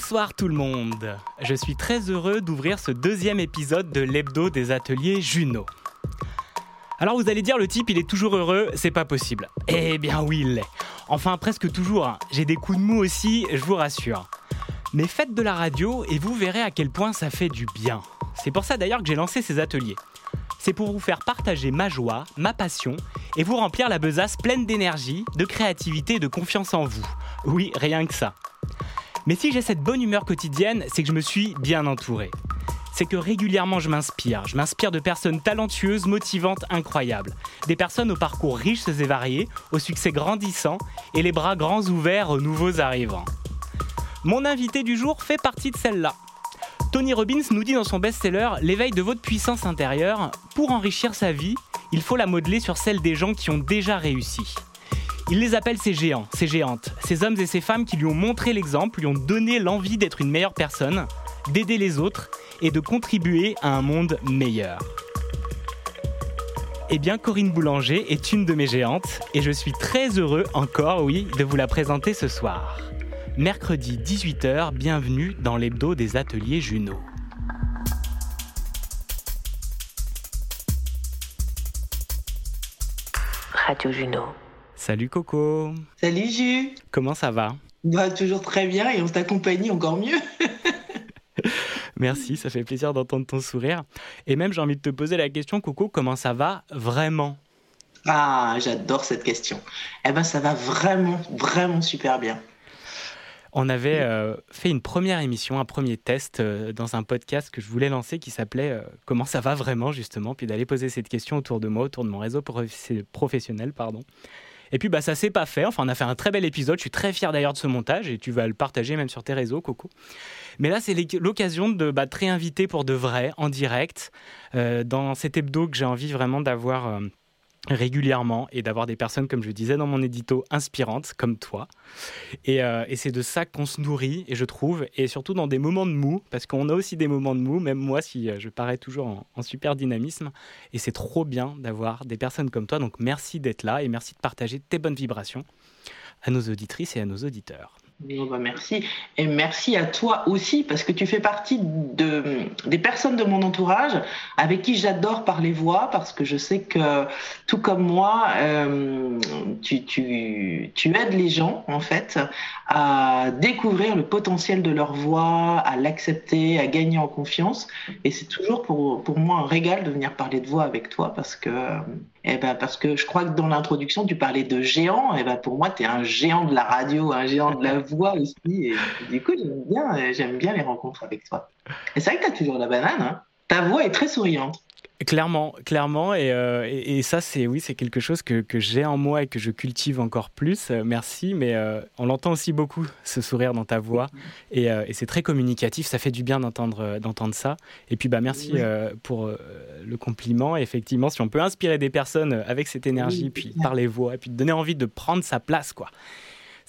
Bonsoir tout le monde. Je suis très heureux d'ouvrir ce deuxième épisode de l'hebdo des ateliers Juno. Alors vous allez dire le type il est toujours heureux, c'est pas possible. Eh bien oui il l'est. Enfin presque toujours. hein. J'ai des coups de mou aussi, je vous rassure. Mais faites de la radio et vous verrez à quel point ça fait du bien. C'est pour ça d'ailleurs que j'ai lancé ces ateliers. C'est pour vous faire partager ma joie, ma passion et vous remplir la besace pleine d'énergie, de créativité et de confiance en vous. Oui, rien que ça. Mais si j'ai cette bonne humeur quotidienne, c'est que je me suis bien entouré. C'est que régulièrement je m'inspire. Je m'inspire de personnes talentueuses, motivantes, incroyables. Des personnes au parcours riches et variés, au succès grandissant et les bras grands ouverts aux nouveaux arrivants. Mon invité du jour fait partie de celle-là. Tony Robbins nous dit dans son best-seller L'éveil de votre puissance intérieure, pour enrichir sa vie, il faut la modeler sur celle des gens qui ont déjà réussi. Il les appelle ces géants, ces géantes, ces hommes et ces femmes qui lui ont montré l'exemple, lui ont donné l'envie d'être une meilleure personne, d'aider les autres et de contribuer à un monde meilleur. Eh bien, Corinne Boulanger est une de mes géantes et je suis très heureux encore, oui, de vous la présenter ce soir. Mercredi 18h, bienvenue dans l'hebdo des ateliers Juno. Radio Juno. Salut Coco, Salut Jus comment ça va? Bah toujours très bien et on t'accompagne encore mieux. Merci, ça fait plaisir d'entendre ton sourire. Et même j'ai envie de te poser la question, Coco, comment ça va vraiment? Ah, j'adore cette question. Eh ben ça va vraiment, vraiment super bien. On avait euh, fait une première émission, un premier test euh, dans un podcast que je voulais lancer qui s'appelait euh, Comment ça va vraiment justement, puis d'aller poser cette question autour de moi, autour de mon réseau prof- professionnel, pardon. Et puis bah ça s'est pas fait. Enfin, on a fait un très bel épisode. Je suis très fier d'ailleurs de ce montage et tu vas le partager même sur tes réseaux, Coco. Mais là, c'est l'oc- l'occasion de bah, te réinviter pour de vrai, en direct, euh, dans cet hebdo que j'ai envie vraiment d'avoir euh, régulièrement et d'avoir des personnes, comme je disais dans mon édito, inspirantes comme toi. Et, euh, et c'est de ça qu'on se nourrit, et je trouve, et surtout dans des moments de mou, parce qu'on a aussi des moments de mou, même moi si euh, je parais toujours en super dynamisme, et c'est trop bien d'avoir des personnes comme toi, donc merci d'être là, et merci de partager tes bonnes vibrations à nos auditrices et à nos auditeurs. Bon, bah, merci. Et merci à toi aussi, parce que tu fais partie de, des personnes de mon entourage avec qui j'adore parler voix, parce que je sais que, tout comme moi, euh, tu, tu, tu aides les gens, en fait, à découvrir le potentiel de leur voix, à l'accepter, à gagner en confiance. Et c'est toujours pour, pour moi un régal de venir parler de voix avec toi, parce que, eh ben, parce que je crois que dans l'introduction, tu parlais de géant. Et ben, pour moi, tu es un géant de la radio, un géant de la voix aussi. Et du coup, j'aime bien, j'aime bien les rencontres avec toi. Et c'est vrai que tu as toujours la banane. Hein. Ta voix est très souriante. Clairement, clairement, et, euh, et, et ça, c'est oui, c'est quelque chose que, que j'ai en moi et que je cultive encore plus. Euh, merci, mais euh, on l'entend aussi beaucoup, ce sourire dans ta voix, et, et c'est très communicatif. Ça fait du bien d'entendre d'entendre ça. Et puis, bah, merci Oui. pour le compliment. Effectivement, si on peut inspirer des personnes avec cette énergie, Oui, puis par les voix, et puis donner envie de prendre sa place, quoi.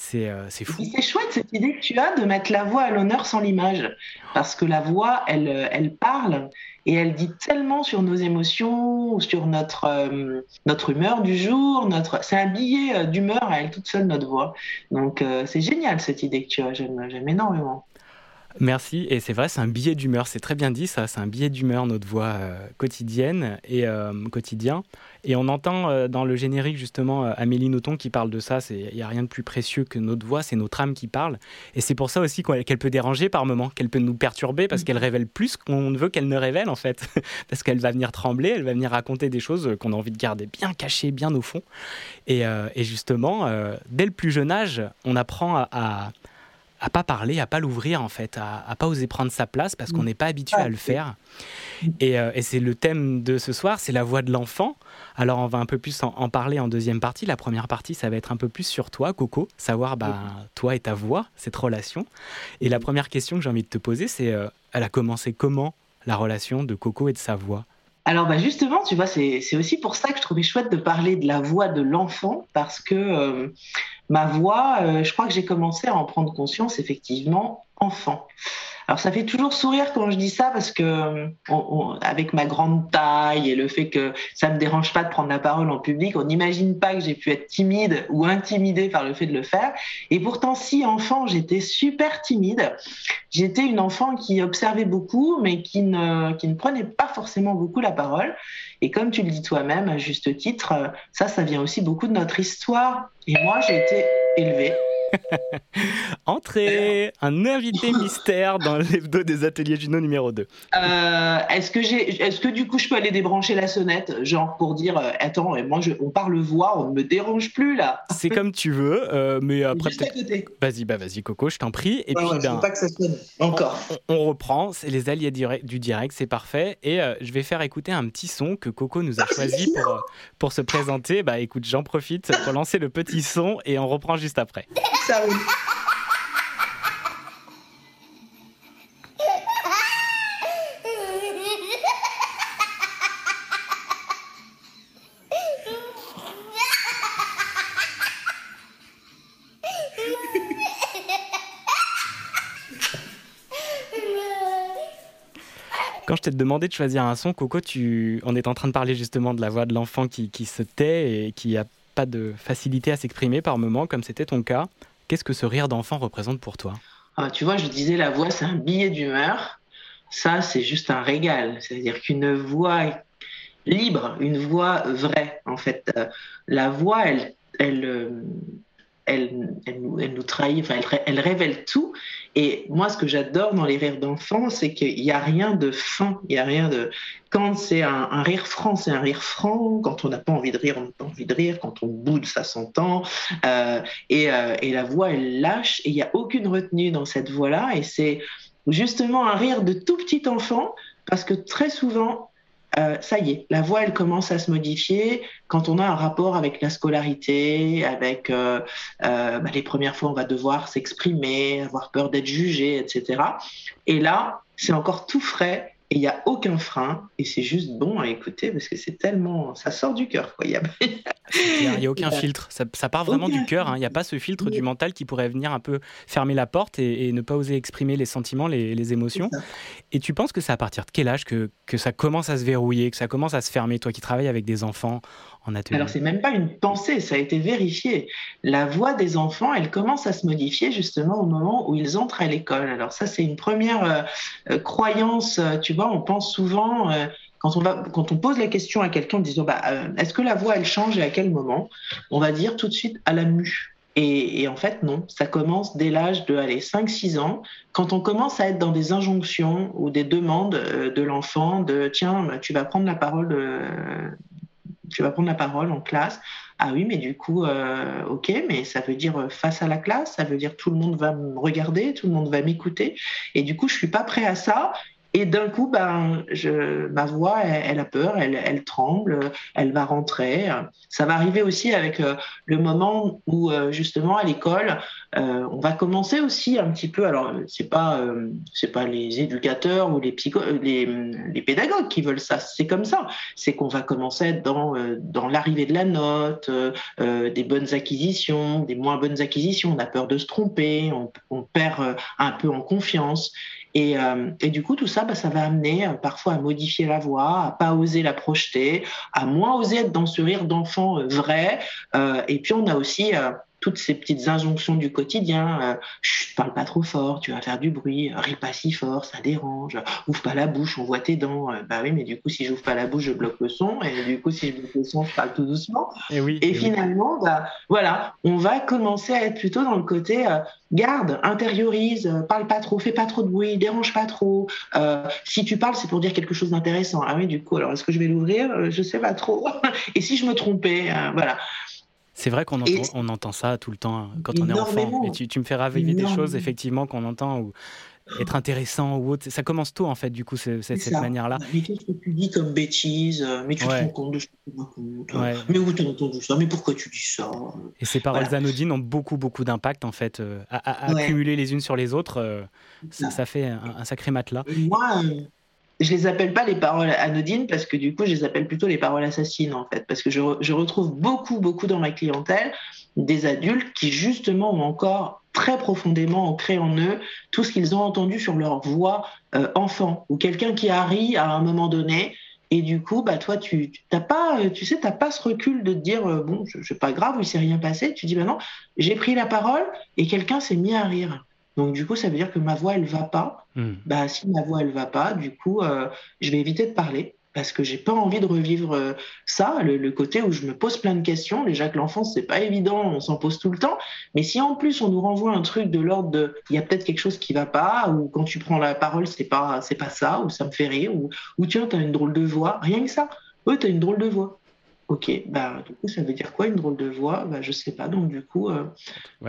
C'est euh, fou. C'est chouette cette idée que tu as de mettre la voix à l'honneur sans l'image. Parce que la voix, elle, euh, elle parle et elle dit tellement sur nos émotions, sur notre, euh, notre humeur du jour. Notre... C'est un billet d'humeur à elle toute seule, notre voix. Donc euh, c'est génial cette idée que tu as. J'aime énormément. Merci. Et c'est vrai, c'est un billet d'humeur. C'est très bien dit, ça. C'est un billet d'humeur, notre voix euh, quotidienne et euh, quotidien. Et on entend euh, dans le générique, justement, Amélie Nothomb qui parle de ça. Il n'y a rien de plus précieux que notre voix, c'est notre âme qui parle. Et c'est pour ça aussi qu'elle peut déranger par moments, qu'elle peut nous perturber parce qu'elle révèle plus qu'on ne veut qu'elle ne révèle, en fait. parce qu'elle va venir trembler, elle va venir raconter des choses qu'on a envie de garder bien cachées, bien au fond. Et, justement, dès le plus jeune âge, on apprend à à pas parler, à pas l'ouvrir en fait, à, à, pas oser prendre sa place parce qu'on n'est pas habitué à le faire. Et, et c'est le thème de ce soir, c'est la voix de l'enfant. Alors on va un peu plus en, en, parler en deuxième partie. La première partie, ça va être un peu plus sur toi, Coco, savoir bah, toi et ta voix, cette relation. Et la première question que j'ai envie de te poser, c'est euh, elle a commencé comment la relation de Coco et de sa voix? Alors bah justement, tu vois, c'est aussi pour ça que je trouvais chouette de parler de la voix de l'enfant, parce que euh, ma voix, euh, je crois que j'ai commencé à en prendre conscience effectivement enfant. Alors ça fait toujours sourire quand je dis ça parce que on, avec ma grande taille et le fait que ça me dérange pas de prendre la parole en public, on n'imagine pas que j'ai pu être timide ou intimidée par le fait de le faire. Et pourtant, si enfant, j'étais super timide. J'étais une enfant qui observait beaucoup, mais qui ne, qui ne prenait pas forcément beaucoup la parole. Et comme tu le dis toi-même, à juste titre, ça, ça vient aussi beaucoup de notre histoire. Et moi, j'ai été élevée Entrez Un invité mystère dans l'hebdo des ateliers Juno numéro 2. Euh, est-ce que, j'ai, est-ce que du coup je peux aller débrancher la sonnette, genre pour dire euh, Attends, moi je, on parle voix, on ne me dérange plus là C'est comme tu veux, euh, mais après. Vas-y, bah vas-y Coco, je t'en prie. Et puis, ouais, ben, pas que ça sonne. Encore. On, on, reprend, c'est les alliés du direct, c'est parfait. Et euh, je vais faire écouter un petit son que Coco nous a choisi pour, pour se présenter. Bah écoute, j'en profite pour lancer le petit son et on reprend juste après. Quand je t'ai demandé de choisir un son, Coco, tu... on est en train de parler justement de la voix de l'enfant qui, qui, se tait et qui a pas de facilité à s'exprimer par moment, comme c'était ton cas. Qu'est-ce que ce rire d'enfant représente pour toi? Ah, Tu vois, je disais la voix, c'est un billet d'humeur. Ça, c'est juste un régal. C'est-à-dire qu'une voix libre, une voix vraie, en fait. Euh, la voix, elle, elle, euh, elle, elle, nous trahit, elle, révèle tout. Et moi, ce que j'adore dans les rires d'enfants, c'est qu'il n'y a rien de fin, il y a rien de. Quand c'est un, un, rire franc, c'est un rire franc. Quand on n'a pas envie de rire, on n'a pas envie de rire. Quand on boude, ça s'entend. Euh, et, euh, et, la voix, elle lâche. Et il n'y a aucune retenue dans cette voix-là. Et c'est justement un rire de tout petit enfant, parce que très souvent, euh, ça y est, la voix, elle commence à se modifier quand on a un rapport avec la scolarité, avec euh, euh, bah, les premières fois, on va devoir s'exprimer, avoir peur d'être jugé, etc. Et là, c'est encore tout frais et il n'y a aucun frein et c'est juste bon à écouter parce que c'est tellement ça sort du cœur quoi il a n'y a aucun filtre ça, ça part vraiment aucun. du cœur hein. il n'y a pas ce filtre oui. du mental qui pourrait venir un peu fermer la porte et, et ne pas oser exprimer les sentiments les, les émotions et tu penses que c'est à partir de quel âge que, que ça commence à se verrouiller que ça commence à se fermer toi qui travailles avec des enfants en atelier. Alors c'est même pas une pensée ça a été vérifié. La voix des enfants elle commence à se modifier justement au moment où ils entrent à l'école. Alors ça c'est une première euh, croyance tu vois on pense souvent euh, quand on, pose la question à quelqu'un en disant bah, euh, est-ce que la voix elle change et à quel moment? On va dire tout de suite à la mue. Et, et, en fait, non, ça commence dès l'âge de 5-6 ans, quand on commence à être dans des injonctions ou des demandes euh, de l'enfant de tiens, tu vas prendre la parole, euh, tu vas prendre la parole en classe. Ah oui, mais du coup, euh, ok, mais ça veut dire face à la classe, ça veut dire tout le monde va me regarder, tout le monde va m'écouter. Et du coup, je suis pas prêt à ça. Et d'un coup, ben, ma voix, elle, a peur, elle, tremble, elle va rentrer. Ça va arriver aussi avec euh, le moment où, euh, justement, à l'école, euh, on va commencer aussi un petit peu. Alors, c'est pas, c'est pas les éducateurs ou les, pédagogues qui veulent ça. C'est comme ça. C'est qu'on va commencer dans, dans l'arrivée de la note, des bonnes acquisitions, des moins bonnes acquisitions. On a peur de se tromper, on perd un peu en confiance. Et, euh, du coup, tout ça, bah, ça va amener euh, parfois à modifier la voix, à pas oser la projeter, à moins oser être dans ce rire d'enfant euh, vrai. Euh, et puis, on a aussi euh, toutes ces petites injonctions du quotidien. Euh, Chut, parle pas trop fort, tu vas faire du bruit, ris pas si fort, ça dérange. Ouvre pas la bouche, on voit tes dents. bah oui, mais du coup, si j'ouvre pas la bouche, je bloque le son. Et du coup, si je bloque le son, je parle tout doucement. Et, oui, et, et finalement, oui. bah, voilà, on va commencer à être plutôt dans le côté euh, garde, intériorise, euh, parle pas trop, fais pas trop de bruit, dérange pas trop. Euh, si tu parles, c'est pour dire quelque chose d'intéressant. Ah oui, du coup, alors est-ce que je vais l'ouvrir? Je sais pas trop. et si je me trompais, voilà C'est vrai qu'on entend, on entend ça tout le temps hein, quand on est enfant. Et tu, me fais raviver des choses, effectivement, qu'on entend, ou être intéressant ou autre. Ça commence tôt, en fait, du coup, cette, cette manière-là. Mais qu'est-ce que tu dis comme bêtise Mais tu te rends compte de ce que tu racontes Mais où tu as entendu ça? Mais pourquoi tu dis ça? Et ces paroles anodines ont beaucoup, beaucoup d'impact, en fait. Euh, à, accumuler les unes sur les autres, euh, ça, fait un, sacré matelas. Moi, euh, je les appelle pas les paroles anodines parce que du coup, je les appelle plutôt les paroles assassines en fait, parce que je, je retrouve beaucoup, beaucoup dans ma clientèle des adultes qui justement ont encore très profondément ancré en eux tout ce qu'ils ont entendu sur leur voix euh, enfant ou quelqu'un qui a ri à un moment donné. Et du coup bah toi tu t'as pas euh, tu sais t'as pas ce recul de te dire euh, bon je pas grave il s'est rien passé. Tu dis bah non j'ai pris la parole et quelqu'un s'est mis à rire donc du coup, ça veut dire que ma voix, elle va pas. Hmm. Bah, si ma voix, elle va pas, du coup, euh, je vais éviter de parler parce que j'ai pas envie de revivre euh, ça, le, côté où je me pose plein de questions. Déjà que l'enfance, c'est pas évident, on s'en pose tout le temps. Mais si en plus on nous renvoie un truc de l'ordre de, il y a peut-être quelque chose qui va pas, ou quand tu prends la parole, c'est pas, c'est pas ça, ou ça me fait rire, ou, ou tiens, t'as une drôle de voix, rien que ça. tu t'as une drôle de voix. Ok, bah du coup ça veut dire quoi une drôle de voix? Bah je sais pas, donc du coup euh,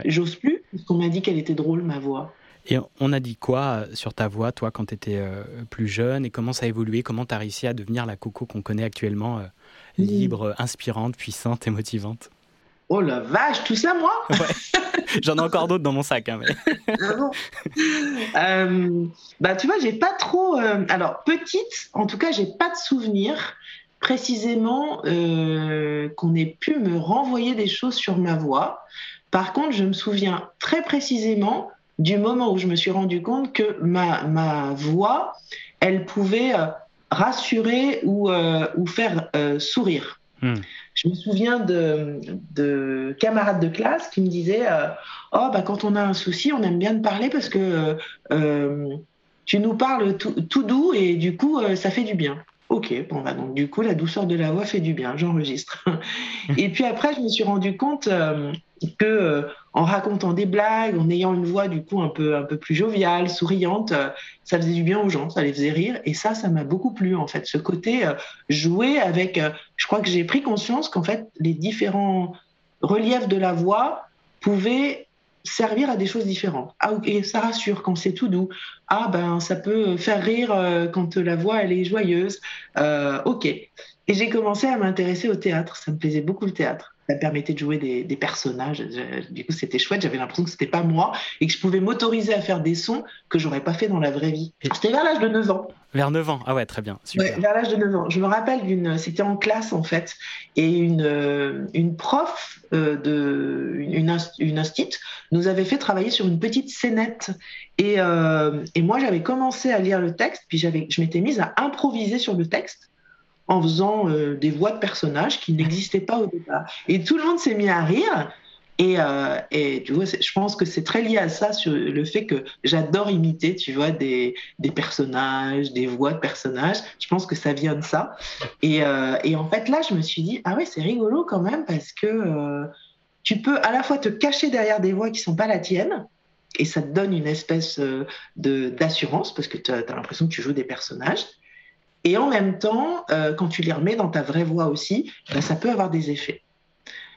j'ose plus parce qu'on m'a dit qu'elle était drôle ma voix. Et on a dit quoi euh, sur ta voix, toi, quand tu étais euh, plus jeune? Et comment ça a évolué? Comment tu as réussi à devenir la Coco qu'on connaît actuellement, libre, inspirante, puissante et motivante? Oh la vache, tout ça moi? J'en ai encore d'autres dans mon sac. Hein, ah bah tu vois, j'ai pas trop. alors petite, en tout cas, j'ai pas de souvenir précisément euh, qu'on ait pu me renvoyer des choses sur ma voix. Par contre, je me souviens très précisément du moment où je me suis rendu compte que ma, ma voix, elle pouvait euh, rassurer ou, euh, ou faire sourire. Hmm. Je me souviens de, de, camarades de classe qui me disaient Oh, bah, quand on a un souci, on aime bien te parler parce que tu nous parles tout, tout, doux et du coup, ça fait du bien. Ok, bon, bah donc du coup, la douceur de la voix fait du bien, j'enregistre. et puis après, je me suis rendu compte euh, que euh, en racontant des blagues, en ayant une voix du coup un peu, un peu plus joviale, souriante, euh, ça faisait du bien aux gens, ça les faisait rire. Et ça, ça m'a beaucoup plu en fait, ce côté jouer avec. je crois que j'ai pris conscience qu'en fait, les différents reliefs de la voix pouvaient servir à des choses différentes. Ah, ça rassure quand c'est tout doux. Ah, ben, ça peut faire rire euh, quand la voix, elle est joyeuse. Euh, ok. Et j'ai commencé à m'intéresser au théâtre. Ça me plaisait beaucoup le théâtre ça permettait de jouer des, personnages. Du coup, c'était chouette. J'avais l'impression que c'était pas moi et que je pouvais m'autoriser à faire des sons que j'aurais pas fait dans la vraie vie. C'était vers l'âge de 9 ans. Vers 9 ans, ah ouais, très bien. vers l'âge de 9 ans. Je me rappelle d'une, c'était en classe en fait, et une, euh, une prof euh, de, une, une instite nous avait fait travailler sur une petite scénette. Et, euh, et moi, j'avais commencé à lire le texte, puis j'avais, je m'étais mise à improviser sur le texte en faisant euh, des voix de personnages qui n'existaient pas au départ. Et tout le monde s'est mis à rire. Et, euh, tu vois, je pense que c'est très lié à ça, sur le fait que j'adore imiter, tu vois, des, personnages, des voix de personnages. Je pense que ça vient de ça. Et, euh, et en fait, là, je me suis dit, ah ouais, c'est rigolo quand même parce que tu peux à la fois te cacher derrière des voix qui sont pas la tienne, et ça te donne une espèce d'assurance parce que tu as l'impression que tu joues des personnages. Et en même temps, euh, quand tu les remets dans ta vraie voix aussi, ben, ça peut avoir des effets.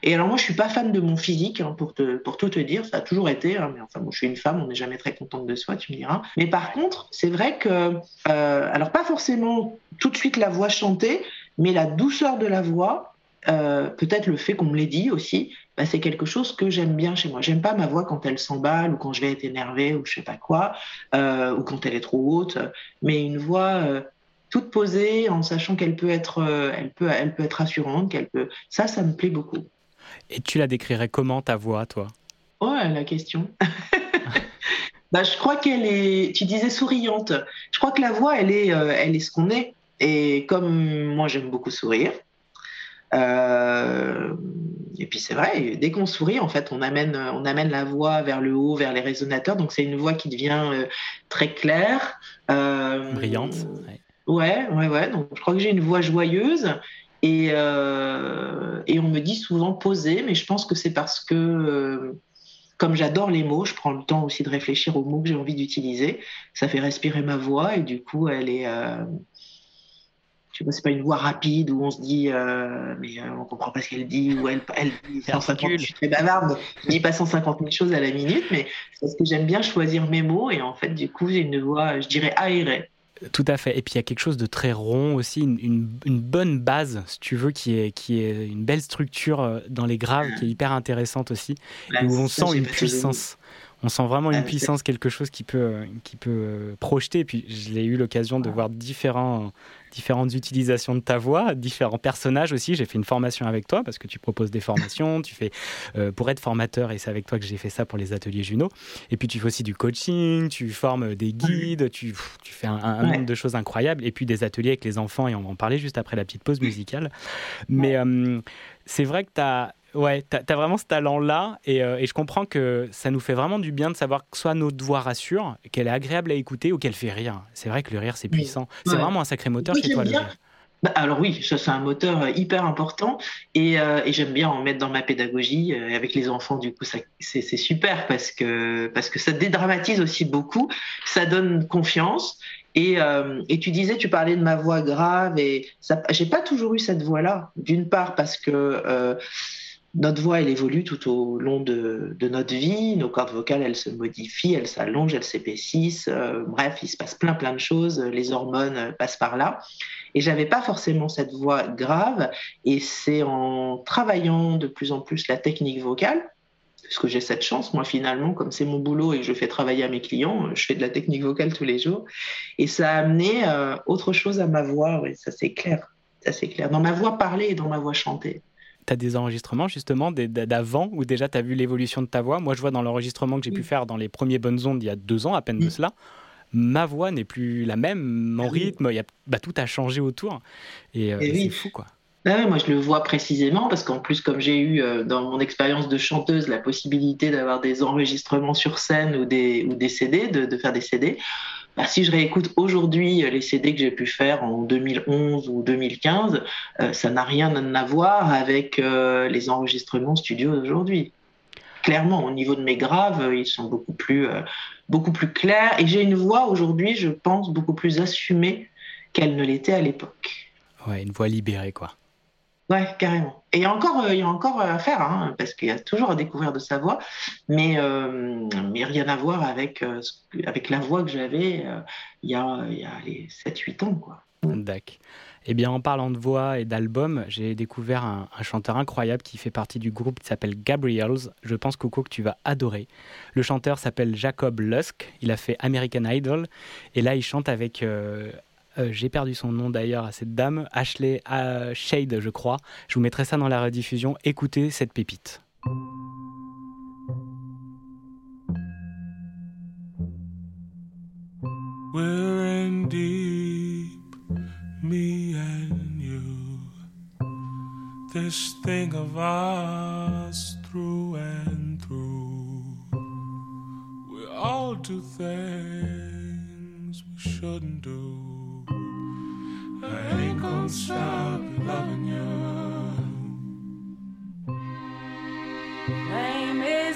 Et alors moi, je suis pas fan de mon physique, hein, pour, te, pour tout te dire, ça a toujours été, hein, mais enfin, moi, je suis une femme, on n'est jamais très contente de soi, tu me diras. Mais par contre, c'est vrai que, euh, alors pas forcément tout de suite la voix chantée, mais la douceur de la voix, euh, peut-être le fait qu'on me l'ait dit aussi, ben, c'est quelque chose que j'aime bien chez moi. J'aime pas ma voix quand elle s'emballe ou quand je vais être énervée ou je sais pas quoi, ou quand elle est trop haute, mais une voix toute posée en sachant qu'elle peut être, euh, elle peut, elle peut être rassurante, qu'elle peut. Ça, ça me plaît beaucoup. Et tu la décrirais comment ta voix, toi? Oh, la question. bah, je crois qu'elle est. Tu disais souriante. Je crois que la voix, elle est, euh, elle est ce qu'on est. Et comme moi, j'aime beaucoup sourire. Euh, et puis c'est vrai, dès qu'on sourit, en fait, on amène, on amène la voix vers le haut, vers les résonateurs. Donc c'est une voix qui devient très claire, brillante. Ouais, ouais, ouais. Donc, je crois que j'ai une voix joyeuse et, euh, et on me dit souvent posée, mais je pense que c'est parce que, euh, comme j'adore les mots, je prends le temps aussi de réfléchir aux mots que j'ai envie d'utiliser. Ça fait respirer ma voix et du coup, elle est, euh, je sais pas, c'est pas une voix rapide où on se dit, euh, mais on comprend pas ce qu'elle dit, ou elle, elle dit 150, je suis très bavarde, je dis pas 150 000 choses à la minute, mais c'est parce que j'aime bien choisir mes mots et en fait, du coup, j'ai une voix, je dirais, aérée. Tout à fait. Et puis il y a quelque chose de très rond aussi, une, une, une, bonne base, si tu veux, qui est, qui est une belle structure euh, dans les graves, qui est hyper intéressante aussi, où on sent une puissance. On sent vraiment une puissance, quelque chose qui peut, qui peut projeter. Et puis, j'ai eu l'occasion de voir différents, différentes utilisations de ta voix, différents personnages aussi. J'ai fait une formation avec toi parce que tu proposes des formations. tu fais euh, pour être formateur et c'est avec toi que j'ai fait ça pour les ateliers Juno. Et puis, tu fais aussi du coaching, tu formes des guides, tu, tu fais un, un ouais. nombre de choses incroyables. Et puis, des ateliers avec les enfants et on va en parler juste après la petite pause musicale. Mais euh, c'est vrai que tu as Ouais, tu as, vraiment ce talent-là et, euh, et, je comprends que ça nous fait vraiment du bien de savoir que soit notre voix rassure, qu'elle est agréable à écouter ou qu'elle fait rire. C'est vrai que le rire, c'est puissant. Ouais. C'est vraiment un sacré moteur oui, chez toi, le rire. Bah, alors oui, ça c'est un moteur hyper important et, euh, et j'aime bien en mettre dans ma pédagogie euh, avec les enfants. Du coup, c'est super parce que parce que ça dédramatise aussi beaucoup, ça donne confiance et, euh, et, tu disais, tu parlais de ma voix grave et j'ai pas toujours eu cette voix-là. D'une part parce que euh, notre voix, elle évolue tout au long de, notre vie. Nos cordes vocales, elles se modifient, elles s'allongent, elles s'épaississent. Euh, bref, il se passe plein, plein de choses. Les hormones passent par là. Et j'avais pas forcément cette voix grave. Et c'est en travaillant de plus en plus la technique vocale, puisque j'ai cette chance, moi, finalement, comme c'est mon boulot et que je fais travailler à mes clients, je fais de la technique vocale tous les jours. Et ça a amené euh, autre chose à ma voix. Oui, ça c'est clair. Ça c'est clair. Dans ma voix parlée et dans ma voix chantée tu as des enregistrements justement d'avant où déjà tu as vu l'évolution de ta voix. Moi, je vois dans l'enregistrement que j'ai oui. pu faire dans les premiers bonnes ondes il y a deux ans, à peine oui. de cela, ma voix n'est plus la même, mon oui. rythme, y a, bah, tout a changé autour. Et, euh, et c'est fou, quoi. Ah moi, je le vois précisément parce qu'en plus, comme j'ai eu euh, dans mon expérience de chanteuse la possibilité d'avoir des enregistrements sur scène ou des, ou des CD, de, de faire des CD, bah, si je réécoute aujourd'hui les CD que j'ai pu faire en 2011 ou 2015, euh, ça n'a rien à voir avec euh, les enregistrements studio d'aujourd'hui. Clairement, au niveau de mes graves, ils sont beaucoup plus, euh, beaucoup plus clairs et j'ai une voix aujourd'hui, je pense, beaucoup plus assumée qu'elle ne l'était à l'époque. Ouais, une voix libérée, quoi. Ouais, carrément. Et il y a encore, il y a encore à faire, hein, parce qu'il y a toujours à découvrir de sa voix, mais, euh, mais rien à voir avec, euh, avec la voix que j'avais euh, il y a, il y a les 7-8 ans. Quoi. D'accord. Eh bien, en parlant de voix et d'album, j'ai découvert un, un, chanteur incroyable qui fait partie du groupe qui s'appelle Gabriels. Je pense, Coco, que tu vas adorer. Le chanteur s'appelle Jacob Lusk. Il a fait American Idol. Et là, il chante avec euh, j'ai perdu son nom d'ailleurs à cette dame, Ashley euh, Shade, je crois. Je vous mettrai ça dans la rediffusion. Écoutez cette pépite. We're in deep, me and you. This thing of us through and through. We all do things we shouldn't do. I ain't gonna stop loving you. Is.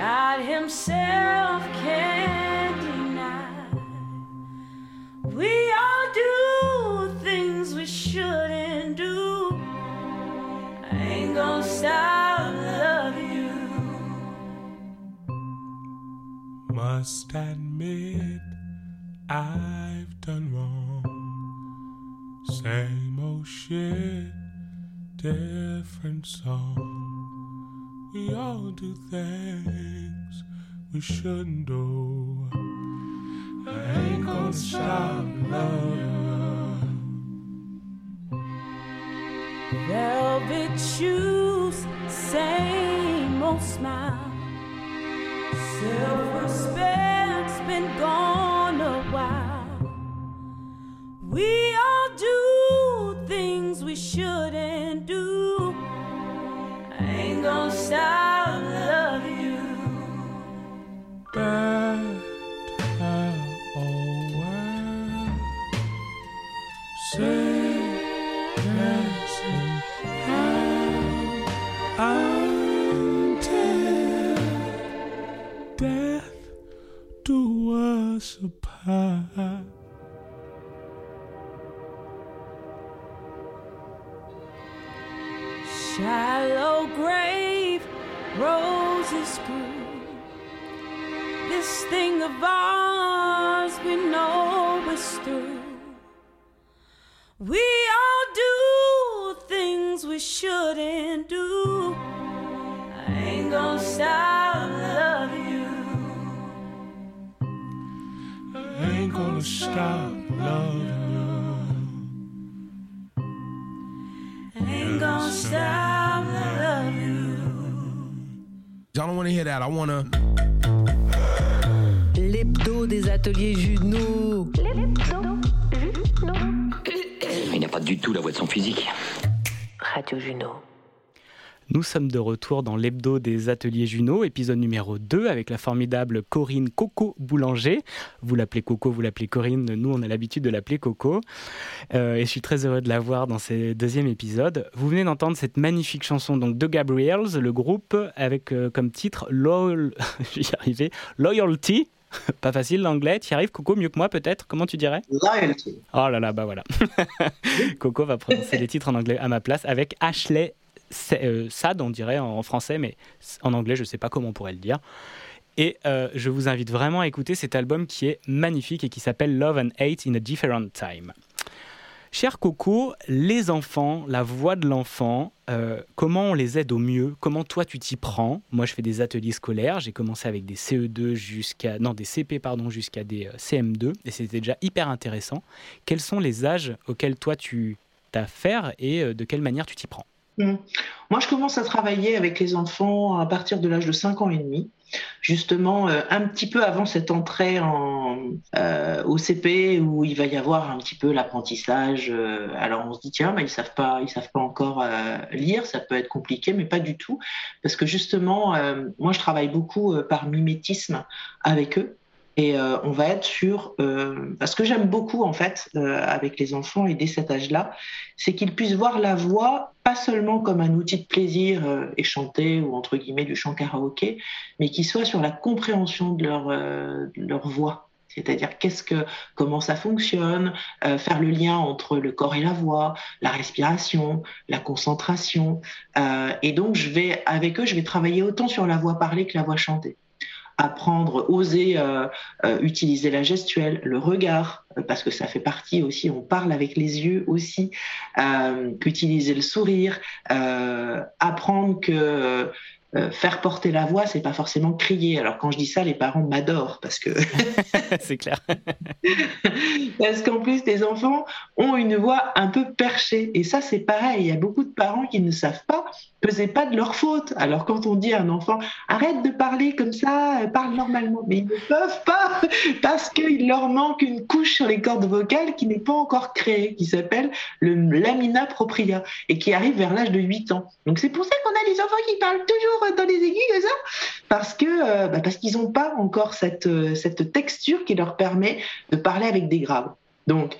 God Himself can't deny. We all do things we shouldn't must admit I've done wrong. Same old shit, different song. We all do things we shouldn't do. I ain't gonna stop loving. Velvet shoes, same old smile. Stop loving you. Better worlds apart. Shallow grave, roses grew. This thing of ours, we know it's through. We all do things we shouldn't do. I ain't gonna stop I ain't gonna stop loving I ain't gonna stop loving you. Y'all don't want to hear that. I want to. L'hebdo des ateliers Juno. Il n'a pas du tout la voix de son physique. Radio Juno. Nous sommes de retour dans l'hebdo des ateliers Juno, épisode numéro 2 avec la formidable Corinne Coco Boulanger. Vous l'appelez Coco, vous l'appelez Corinne, nous on a l'habitude de l'appeler Coco. Euh, et je suis très heureux de la voir dans ce deuxième épisode. Vous venez d'entendre cette magnifique chanson donc, de Gabriels, le groupe, avec euh, comme titre Loyal... Loyalty. Pas facile l'anglais, tu y arrives Coco mieux que moi peut-être Comment tu dirais? Loyalty. Oh là là, bah voilà. Coco va prononcer les titres en anglais à ma place avec Ashley euh, Sad, on dirait en français, mais en anglais, je ne sais pas comment on pourrait le dire. Et euh, je vous invite vraiment à écouter cet album qui est magnifique et qui s'appelle Love and Hate in a Different Time. Cher Coco, les enfants, la voix de l'enfant, euh, comment on les aide au mieux? Comment toi tu t'y prends? Moi je fais des ateliers scolaires, j'ai commencé avec des CE2 jusqu'à non des CP pardon jusqu'à des euh, CM2 et c'était déjà hyper intéressant. Quels sont les âges auxquels toi tu t'affaires et de quelle manière tu t'y prends? Mm. Moi, je commence à travailler avec les enfants à partir de l'âge de 5 ans et demi, justement euh, un petit peu avant cette entrée en, euh, au CP où il va y avoir un petit peu l'apprentissage. euh, alors on se dit tiens, ils savent savent pas encore lire, ça peut être compliqué, mais pas du tout, parce que justement, moi je travaille beaucoup par mimétisme avec eux. Et euh, on va être sur... Euh, parce que j'aime beaucoup, en fait, euh, avec les enfants et dès cet âge-là, c'est qu'ils puissent voir la voix pas seulement comme un outil de plaisir euh, et chanter ou entre guillemets du chant karaoké, mais qu'ils soient sur la compréhension de leur, leur voix. C'est-à-dire qu'est-ce que, comment ça fonctionne, faire le lien entre le corps et la voix, la respiration, la concentration. Et donc, je vais, avec eux, je vais travailler autant sur la voix parlée que la voix chantée apprendre, oser euh, euh, utiliser la gestuelle, le regard, euh, parce que ça fait partie aussi, on parle avec les yeux aussi, qu'utiliser le sourire, apprendre que euh, faire porter la voix, c'est pas forcément crier. Alors quand je dis ça, les parents m'adorent parce que C'est clair. parce qu'en plus les enfants ont une voix un peu perchée et ça c'est pareil. Il y a beaucoup de parents qui ne savent pas que c'est pas de leur faute. Alors quand on dit à un enfant arrête de parler comme ça, euh, parle normalement, mais ils ne peuvent pas parce qu'il leur manque une couche sur les cordes vocales qui n'est pas encore créée, qui s'appelle le lamina propria et qui arrive vers l'âge de 8 ans. Donc c'est pour ça qu'on a des enfants qui parlent toujours dans les aigus comme ça? Parce que euh, bah, parce qu'ils n'ont pas encore cette euh, cette texture qui leur permet de parler avec des graves. Donc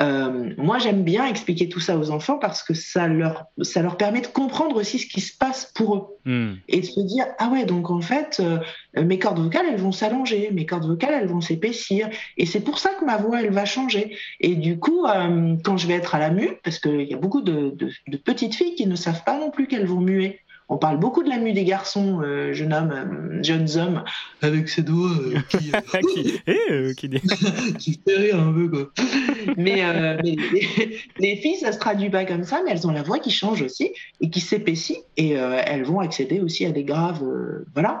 euh, moi, j'aime bien expliquer tout ça aux enfants parce que ça leur, ça leur permet de comprendre aussi ce qui se passe pour eux. Hmm. et de se dire ah ouais donc en fait euh, mes cordes vocales elles vont s'allonger. Mes cordes vocales elles vont s'épaissir. Et c'est pour ça que ma voix elle va changer. Et du coup euh, quand je vais être à la mue parce qu'il y a beaucoup de, de- de petites filles qui ne savent pas non plus qu'elles vont muer on parle beaucoup de la mue des garçons euh, jeunes hommes euh, jeunes hommes avec ses doigts euh, qui, euh, qui, eh, euh, qui dit- qui fait rire un peu quoi. Mais, euh, mais les, les filles, ça se traduit pas comme ça, mais elles ont la voix qui change aussi et qui s'épaissit et euh, elles vont accéder aussi à des graves, euh, voilà.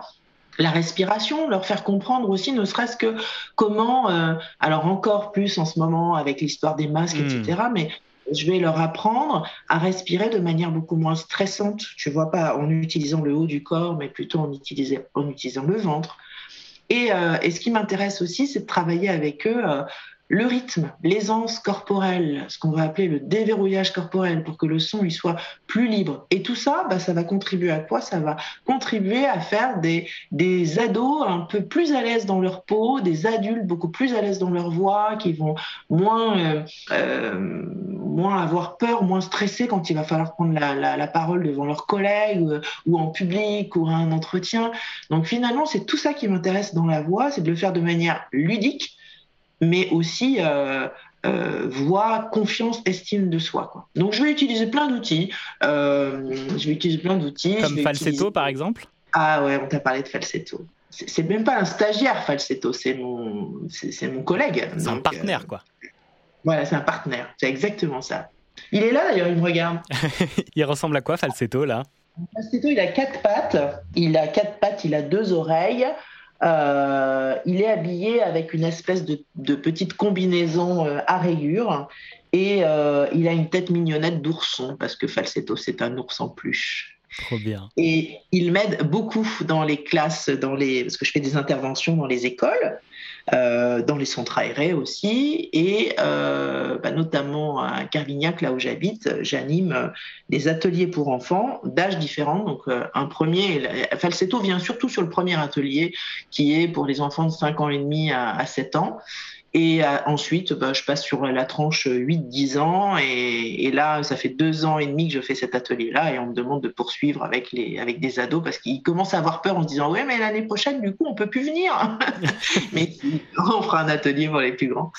La respiration, leur faire comprendre aussi, ne serait-ce que comment, euh, alors encore plus en ce moment avec l'histoire des masques, Mm. etc. Mais je vais leur apprendre à respirer de manière beaucoup moins stressante. Tu vois pas en utilisant le haut du corps, mais plutôt en, utilisant le ventre. Et, euh, et ce qui m'intéresse aussi, c'est de travailler avec eux euh, le rythme, l'aisance corporelle, ce qu'on va appeler le déverrouillage corporel, pour que le son il soit plus libre. Et tout ça, bah, ça va contribuer à quoi? Ça va contribuer à faire des, des ados un peu plus à l'aise dans leur peau, des adultes beaucoup plus à l'aise dans leur voix, qui vont moins, euh, euh, moins avoir peur, moins stressé quand il va falloir prendre la, la- parole devant leurs collègues ou, ou en public ou à un entretien. Donc finalement, c'est tout ça qui m'intéresse dans la voix, c'est de le faire de manière ludique, mais aussi euh, euh, voix, confiance, estime de soi. Quoi. Donc je vais utiliser plein d'outils. Euh, je vais utiliser plein d'outils. Comme falsetto, utiliser- par exemple? Ah ouais, on t'a parlé de falsetto. C'est même pas un stagiaire falsetto, c'est mon, c'est mon collègue. C'est un partenaire, quoi. voilà, c'est un partenaire. C'est exactement ça. Il est là d'ailleurs, il me regarde. Il ressemble à quoi, falsetto, là? Falsetto, il a quatre pattes. Il a quatre pattes, il a deux oreilles. Euh, il est habillé avec une espèce de, de petite combinaison euh, à rayures. Et euh, il a une tête mignonnette d'ourson, parce que Falsetto, c'est un ours en peluche. Trop bien. Et il m'aide beaucoup dans les classes, dans les, parce que je fais des interventions dans les écoles, dans les centres aérés aussi, et euh, bah, notamment à Carvignac, là où j'habite, j'anime euh, des ateliers pour enfants d'âges différents. Donc euh, un premier, Falsetto vient surtout sur le premier atelier, qui est pour les enfants de 5 ans et demi à, à 7 ans. Et euh, ensuite, bah, je passe sur la tranche 8-10 ans. Et, et là, ça fait deux ans et demi que je fais cet atelier-là. Et on me demande de poursuivre avec, les, avec des ados parce qu'ils commencent à avoir peur en se disant Ouais, mais l'année prochaine, du coup, on peut plus venir. mais on fera un atelier pour les plus grands.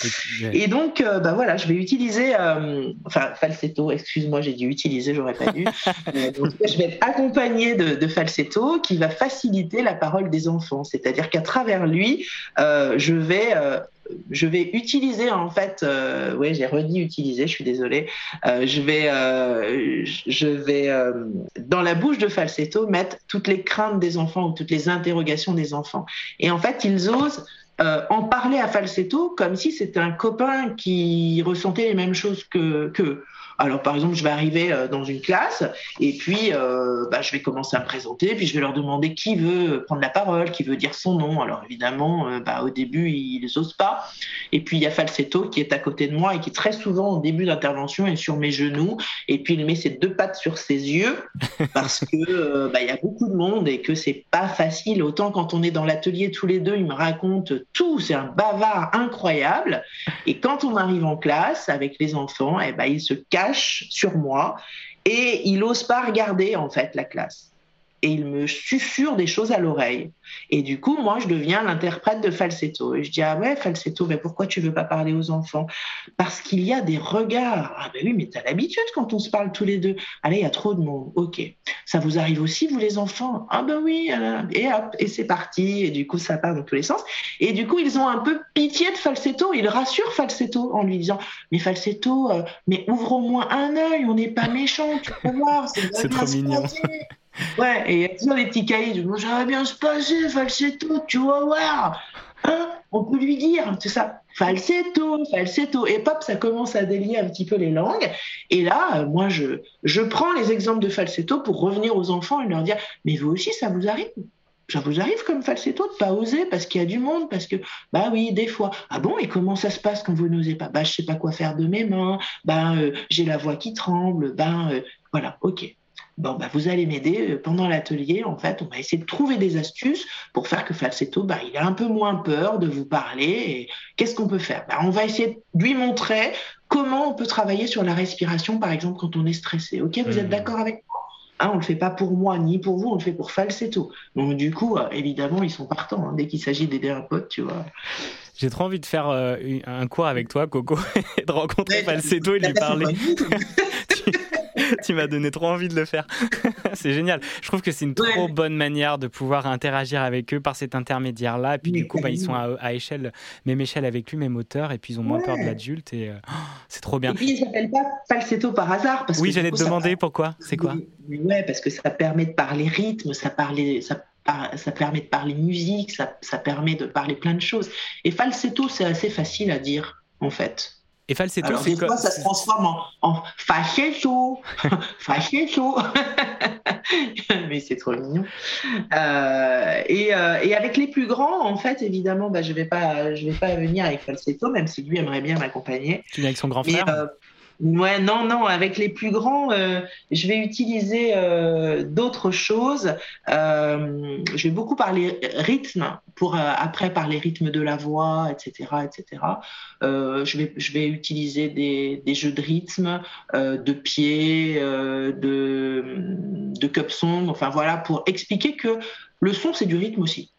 Et donc, euh, bah voilà, je vais utiliser, euh, enfin, falsetto, excuse-moi, j'ai dit utiliser, j'aurais pas dû. Euh, donc, je vais être accompagnée de, de falsetto qui va faciliter la parole des enfants. C'est-à-dire qu'à travers lui, euh, je vais. Je vais utiliser en fait, euh, ouais, j'ai redit utiliser, je suis désolée. Euh, je vais, euh, je vais dans la bouche de falsetto mettre toutes les craintes des enfants ou toutes les interrogations des enfants. Et en fait, ils osent en parler à falsetto comme si c'était un copain qui ressentait les mêmes choses que que. Alors, par exemple, je vais arriver euh, dans une classe et puis euh, bah, je vais commencer à me présenter, puis je vais leur demander qui veut prendre la parole, qui veut dire son nom. Alors, évidemment, euh, bah, au début, ils n'osent pas. Et puis, il y a Falsetto qui est à côté de moi et qui, très souvent, au début d'intervention, est sur mes genoux. Et puis, il met ses deux pattes sur ses yeux parce que euh, bah, il y a beaucoup de monde et que c'est pas facile. Autant quand on est dans l'atelier tous les deux, il me raconte tout. C'est un bavard incroyable. Et quand on arrive en classe avec les enfants, eh ben, il se cache sur moi et il n'ose pas regarder en fait la classe. Et il me susurre des choses à l'oreille. Et du coup, moi, je deviens l'interprète de falsetto. Et je dis, ah ouais, falsetto, mais pourquoi tu veux pas parler aux enfants? Parce qu'il y a des regards. Ah ben oui, mais t'as l'habitude quand on se parle tous les deux. Allez, il y a trop de monde. Ok. Ça vous arrive aussi, vous les enfants? Ah ben oui. euh, Et hop, et c'est parti. Et du coup, ça part dans tous les sens. Et du coup, ils ont un peu pitié de falsetto. Ils rassurent falsetto en lui disant, mais falsetto, euh, mais ouvre au moins un œil. On n'est pas méchant. Tu peux voir. C'est trop mignon. Ouais, et il y a toujours des petits cahiers. Dis, ça va bien se passer, falsetto, tu vas voir. Hein on peut lui dire, c'est ça, falsetto, falsetto. Et pop, ça commence à délier un petit peu les langues. Et là, euh, moi, je, je prends les exemples de falsetto pour revenir aux enfants et leur dire, mais vous aussi, ça vous arrive? Ça vous arrive comme falsetto de pas oser parce qu'il y a du monde, parce que, bah oui, des fois. Ah bon, et comment ça se passe quand vous n'osez pas? Bah, je sais pas quoi faire de mes mains, ben, euh, j'ai la voix qui tremble, ben, euh, voilà, ok. Bon, bah, vous allez m'aider euh, pendant l'atelier. En fait, on va essayer de trouver des astuces pour faire que Falsetto, bah, il a un peu moins peur de vous parler. Et qu'est-ce qu'on peut faire? Bah, On va essayer de lui montrer comment on peut travailler sur la respiration, par exemple, quand on est stressé. Ok, vous êtes d'accord avec moi? Hein, on ne le fait pas pour moi ni pour vous, on le fait pour Falsetto. Donc du coup, euh, évidemment, ils sont partants. hein, dès qu'il s'agit d'aider un pote, tu vois. J'ai trop envie de faire euh, un cours avec toi, Coco, et de rencontrer Falsetto et de lui parler. tu m'as donné trop envie de le faire. c'est génial. Je trouve que c'est une trop bonne manière de pouvoir interagir avec eux par cet intermédiaire-là. Et puis du coup, bah, ils sont à, à échelle, même échelle avec lui, même hauteur, et puis ils ont moins Ouais. peur de l'adulte. Et euh, oh, c'est trop bien. Et puis, il s'appelle pas Falsetto par hasard. Parce Oui, j'allais te ça demander pourquoi. C'est quoi Ouais, parce que ça permet de parler rythme, ça, parlait, ça, permet de parler musique, ça, ça permet de parler plein de choses. Et falsetto, c'est assez facile à dire, en fait. Et falsetto, Alors, des fois, ça se transforme en, en falsetto, falsetto. Mais c'est trop mignon. Euh, et, euh, et avec les plus grands, en fait, évidemment, bah, je vais pas, je vais pas venir avec falsetto, même si lui aimerait bien m'accompagner. Tu viens avec son grand frère euh, ouais, non, non, avec les plus grands, euh, je vais utiliser euh, d'autres choses. Euh, je vais beaucoup parler rythme pour après par les rythmes de la voix, etc., etc. Je vais je vais utiliser des, des jeux de rythme, de pieds, euh, de de cup song, enfin voilà pour expliquer que le son c'est du rythme aussi.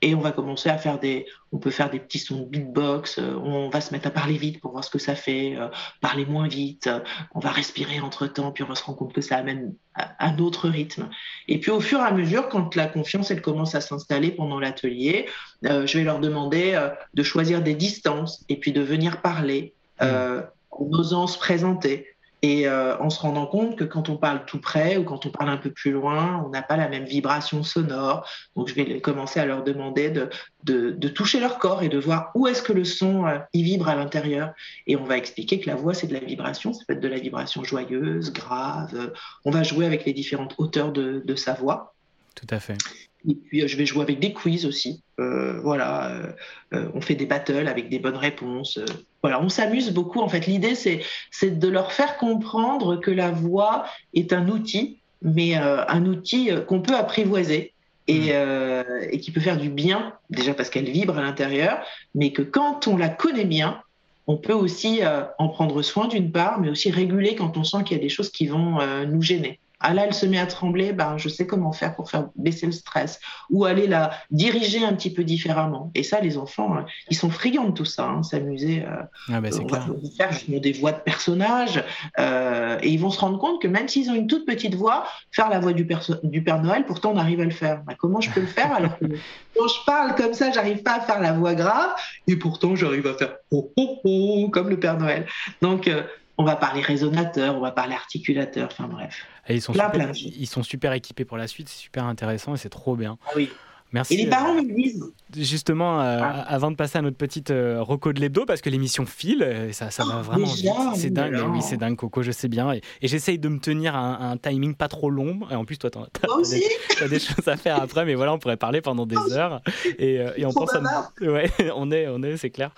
Et on va commencer à faire des, on peut faire des petits sons de beatbox, euh, on va se mettre à parler vite pour voir ce que ça fait, euh, parler moins vite, euh, on va respirer entre temps, puis on va se rendre compte que ça amène à- un autre rythme. Et puis au fur et à mesure, quand la confiance elle commence à s'installer pendant l'atelier, euh, je vais leur demander euh, de choisir des distances et puis de venir parler euh, en osant se présenter. Et euh, en se rendant compte que quand on parle tout près ou quand on parle un peu plus loin, on n'a pas la même vibration sonore. Donc je vais commencer à leur demander de, de, toucher leur corps et de voir où est-ce que le son euh, y vibre à l'intérieur. Et on va expliquer que la voix, c'est de la vibration. Ça peut être de la vibration joyeuse, grave. On va jouer avec les différentes hauteurs de, de sa voix. Tout à fait. Et puis, euh, je vais jouer avec des quiz aussi. Euh, voilà, euh, on fait des battles avec des bonnes réponses. Euh, voilà, on s'amuse beaucoup. En fait, l'idée, c'est, de leur faire comprendre que la voix est un outil, mais un outil qu'on peut apprivoiser et, euh, et qui peut faire du bien, déjà parce qu'elle vibre à l'intérieur, mais que quand on la connaît bien, on peut aussi en prendre soin d'une part, mais aussi réguler quand on sent qu'il y a des choses qui vont nous gêner. Ah là, elle se met à trembler, ben, je sais comment faire pour faire baisser le stress ou aller la diriger un petit peu différemment. Et ça, les enfants, hein, ils sont friands de tout ça, hein, s'amuser. euh, Ah bah, c'est on faire justement des voix de personnages euh, et ils vont se rendre compte que même s'ils ont une toute petite voix, faire la voix du Père Noël, pourtant on arrive à le faire. Bah, comment je peux le faire alors que quand je parle comme ça, j'arrive pas à faire la voix grave et pourtant j'arrive à faire oh oh oh comme le Père Noël. Donc euh, on va parler résonateur, on va parler articulateur, enfin bref. Et ils sont Plein, super, plein de choses. ils sont super équipés pour la suite, c'est super intéressant et c'est trop bien. Ah oui. Merci. Et les euh, parents me disent, Justement, euh, Ah. avant de passer à notre petite euh, reco de l'hebdo, parce que l'émission file, euh, ça, ça va vraiment. C'est dingue, oui, c'est dingue, Coco, je sais bien. Et, et j'essaye de me tenir à un, timing pas trop long. Et en plus, toi, t'as aussi, des, choses à faire après, mais voilà, on pourrait parler pendant des heures. Et, euh, et on pense à. Ouais, on est, on est, c'est clair.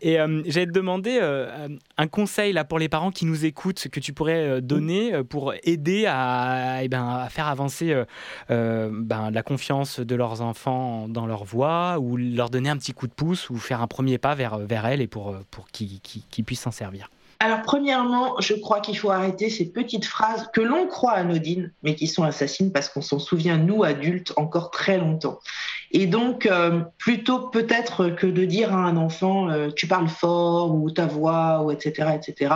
Et j'allais te demander un conseil là pour les parents qui nous écoutent, que tu pourrais donner pour aider à, eh ben, à faire avancer ben, la confiance de leurs enfants dans leur voix, ou leur donner un petit coup de pouce, ou faire un premier pas vers, vers elles et pour, euh, pour qu'ils puissent s'en servir. Alors, premièrement, je crois qu'il faut arrêter ces petites phrases que l'on croit anodines, mais qui sont assassines parce qu'on s'en souvient, nous, adultes, encore très longtemps. Et donc, euh, plutôt peut-être que de dire à un enfant, euh, tu parles fort, ou ta voix, ou etc., etc.,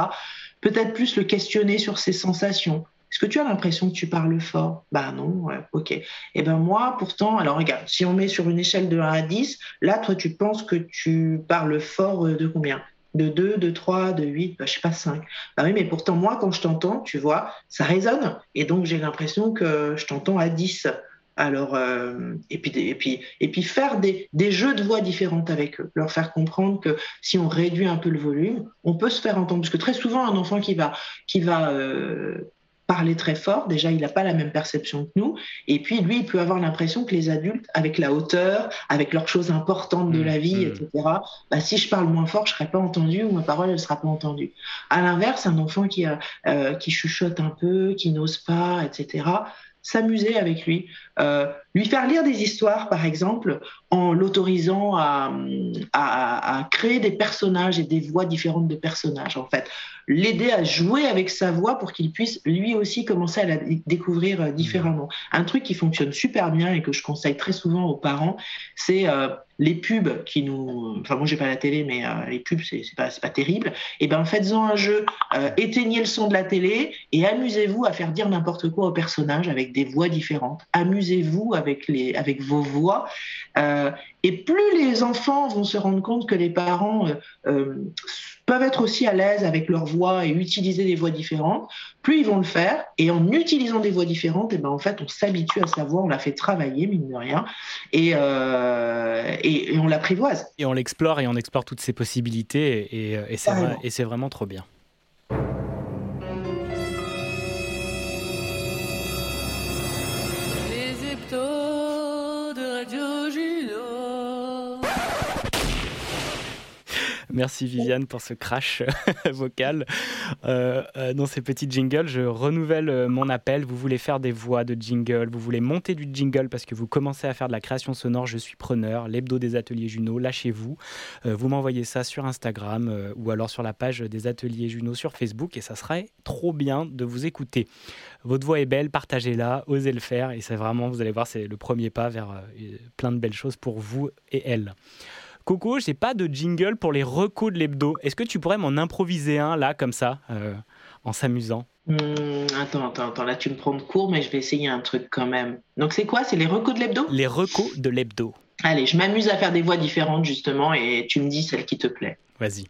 peut-être plus le questionner sur ses sensations. Est-ce que tu as l'impression que tu parles fort? Ben non, ok. Et ben moi, pourtant, alors regarde, si on met sur une échelle de 1 à 10, là, toi, tu penses que tu parles fort euh, de combien? De 2, de 3, de 8, bah, je sais pas, 5. Bah oui, mais pourtant, moi, quand je t'entends, tu vois, ça résonne. Et donc, j'ai l'impression que je t'entends à 10. Alors, euh, et, puis, et, puis, et puis faire des, des jeux de voix différentes avec eux, leur faire comprendre que si on réduit un peu le volume, on peut se faire entendre. Parce que très souvent, un enfant qui va, qui va euh, parler très fort, déjà, il n'a pas la même perception que nous. Et puis, lui, il peut avoir l'impression que les adultes, avec la hauteur, avec leurs choses importantes de Mmh, la vie, mmh. etc., bah, si je parle moins fort, je ne serai pas entendu ou ma parole ne sera pas entendue. À l'inverse, un enfant qui, a, euh, qui chuchote un peu, qui n'ose pas, etc., s'amuser avec lui, euh, lui faire lire des histoires, par exemple, en l'autorisant à, à, à créer des personnages et des voix différentes de personnages, en fait. L'aider à jouer avec sa voix pour qu'il puisse lui aussi commencer à la dé- découvrir euh, différemment. Un truc qui fonctionne super bien et que je conseille très souvent aux parents, c'est euh, les pubs qui nous. Enfin, moi, j'ai pas la télé, mais euh, les pubs, c'est pas, pas terrible. Et ben, faites-en un jeu. Éteignez le son de la télé et amusez-vous à faire dire n'importe quoi aux personnages avec des voix différentes. Amusez-vous avec, les, avec vos voix. Et plus les enfants vont se rendre compte que les parents peuvent être aussi à l'aise avec leur voix et utiliser des voix différentes, plus ils vont le faire. Et en utilisant des voix différentes, et ben en fait, on s'habitue à sa voix, on la fait travailler, mine de rien, et, euh, et, et on l'apprivoise. Et on l'explore et on explore toutes ces possibilités et, et- et c'est vrai- Carrément. et c'est vraiment trop bien. Merci Viviane pour ce crash vocal euh, euh, dans ces petits jingles. Je renouvelle euh, mon appel. Vous voulez faire des voix de jingle, vous voulez monter du jingle parce que vous commencez à faire de la création sonore. Je suis preneur. L'hebdo des ateliers Juno, lâchez-vous. Euh, vous m'envoyez ça sur Instagram euh, ou alors sur la page des ateliers Juno sur Facebook et ça serait trop bien de vous écouter. Votre voix est belle, partagez-la, osez le faire et c'est vraiment, vous allez voir, c'est le premier pas vers euh, plein de belles choses pour vous et elle. Coco, j'ai pas de jingle pour les recos de l'hebdo. Est-ce que tu pourrais m'en improviser un là, comme ça, euh, en s'amusant? Hum, attends, attends, attends, là tu me prends de court, mais je vais essayer un truc quand même. Donc c'est quoi? C'est les recos de l'hebdo? Les recos de l'hebdo. Allez, je m'amuse à faire des voix différentes justement et tu me dis celle qui te plaît. Vas-y.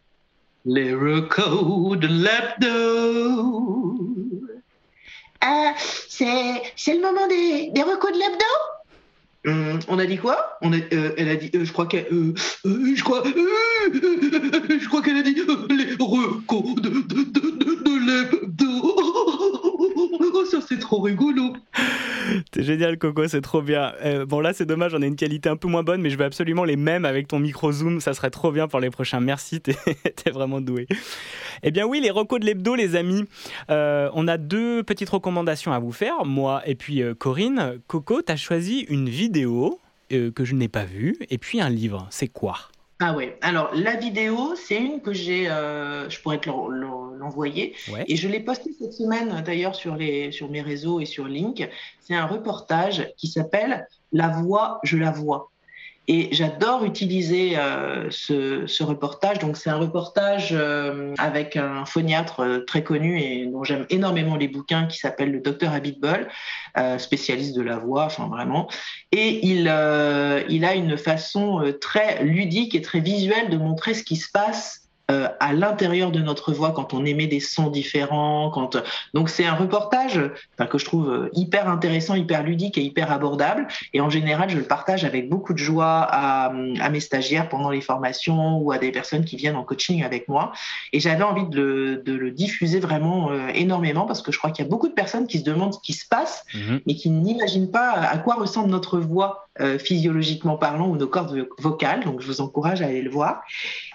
Les recos de l'hebdo. Ah, c'est, c'est le moment des, des recos de l'hebdo? Hum, on a dit quoi? On a, euh, Elle a dit, euh, je crois qu'elle, euh, euh, je crois, euh, je crois qu'elle a dit les recos de, de, de, de, de c'est trop rigolo. T'es génial, Coco, c'est trop bien. Euh, bon, là, c'est dommage, j'en ai une qualité un peu moins bonne, mais je veux absolument les mêmes avec ton micro zoom. Ça serait trop bien pour les prochains. Merci, t'es vraiment doué. Eh bien, oui, les recos de l'hebdo, les amis. Euh, on a deux petites recommandations à vous faire, moi et puis euh, Corinne. Coco, t'as choisi une vidéo que je n'ai pas vue et puis un livre. C'est quoi? Ah ouais. Alors la vidéo, c'est une que j'ai, euh, je pourrais te l'en- l'en- l'envoyer. Ouais. Et je l'ai postée cette semaine d'ailleurs sur les sur mes réseaux et sur Link. C'est un reportage qui s'appelle La voix, je la vois. Et j'adore utiliser euh, ce, reportage. Donc c'est un reportage euh, avec un phoniatre euh, très connu et dont j'aime énormément les bouquins qui s'appelle le docteur Abitbol, euh, spécialiste de la voix, enfin vraiment. Et il, a une façon très ludique et très visuelle de montrer ce qui se passe euh, à l'intérieur de notre voix quand on émet des sons différents. Quand... Donc c'est un reportage enfin, que je trouve euh, hyper intéressant, hyper ludique et hyper abordable. Et en général, je le partage avec beaucoup de joie à, à mes stagiaires pendant les formations ou à des personnes qui viennent en coaching avec moi. Et j'avais envie de le, de le diffuser vraiment euh, énormément parce que je crois qu'il y a beaucoup de personnes qui se demandent ce qui se passe mais qui n'imaginent pas à quoi ressemble notre voix euh, physiologiquement parlant ou nos cordes vocales. Donc, je vous encourage à aller le voir.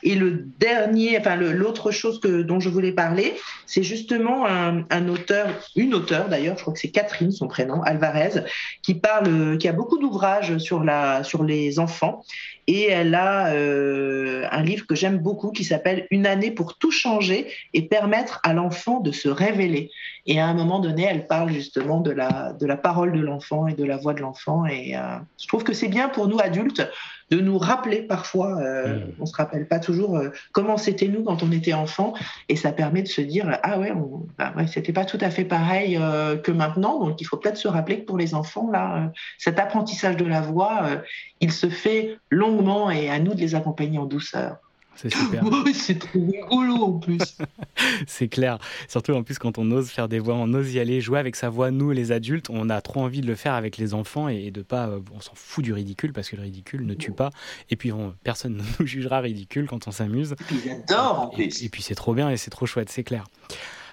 Et le dernier, enfin, l'autre chose que, dont je voulais parler, c'est justement un, auteur, une auteure d'ailleurs, je crois que c'est Catherine, son prénom, Alvarez, qui parle, qui a beaucoup d'ouvrages sur sur les enfants. Et elle a euh, un livre que j'aime beaucoup qui s'appelle Une année pour tout changer et permettre à l'enfant de se révéler. Et à un moment donné, elle parle justement de la, de la parole de l'enfant et de la voix de l'enfant. Et euh, je trouve que c'est bien pour nous adultes de nous rappeler parfois, euh, on se rappelle pas toujours euh, comment c'était nous quand on était enfant, et ça permet de se dire ah ouais, on, bah ouais c'était pas tout à fait pareil euh, que maintenant, donc il faut peut-être se rappeler que pour les enfants là, euh, cet apprentissage de la voix, euh, il se fait longuement et à nous de les accompagner en douceur. C'est super. Ouais, c'est trop rigolo en plus. C'est clair. Surtout en plus quand on ose faire des voix, on ose y aller, jouer avec sa voix. Nous, les adultes, on a trop envie de le faire avec les enfants et, de pas. euh, on s'en fout du ridicule parce que le ridicule ne tue pas. Et puis on- personne ne nous jugera ridicule quand on s'amuse. En Et, plus. et puis c'est trop bien et c'est trop chouette, c'est clair.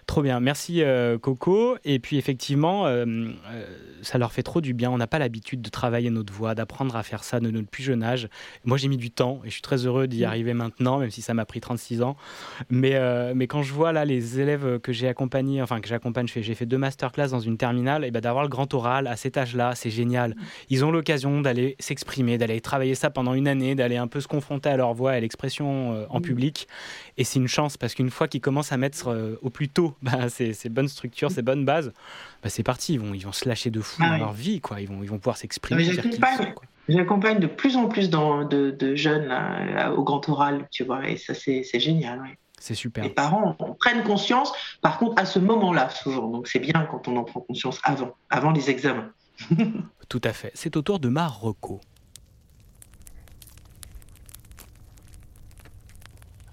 Trop bien, merci euh, Coco. Et puis effectivement, euh, euh, ça leur fait trop du bien. On n'a pas l'habitude de travailler notre voix, d'apprendre à faire ça de notre plus jeune âge. Moi j'ai mis du temps et je suis très heureux d'y arriver maintenant, même si ça m'a pris 36 ans. Mais, euh, mais quand je vois là les élèves que j'ai accompagnés, enfin que j'accompagne, j'ai fait deux masterclass dans une terminale, et ben d'avoir le grand oral à cet âge-là, c'est génial. Ils ont l'occasion d'aller s'exprimer, d'aller travailler ça pendant une année, d'aller un peu se confronter à leur voix, à l'expression en public. Et c'est une chance parce qu'une fois qu'ils commencent à mettre au plus tôt bah, ces, ces bonnes structures, ces bonnes bases, bah, c'est parti. Ils vont, ils vont se lâcher de fou Ah dans oui. leur vie. Quoi. Ils, vont, ils vont pouvoir s'exprimer. J'accompagne de plus en plus dans- de, de jeunes là, au grand oral, tu vois, et ça c'est c'est génial. ouais. C'est super. Les parents en prennent conscience, par contre à ce moment-là souvent, donc c'est bien quand on en prend conscience avant, avant les examens. Tout à fait. C'est au tour de Marocco.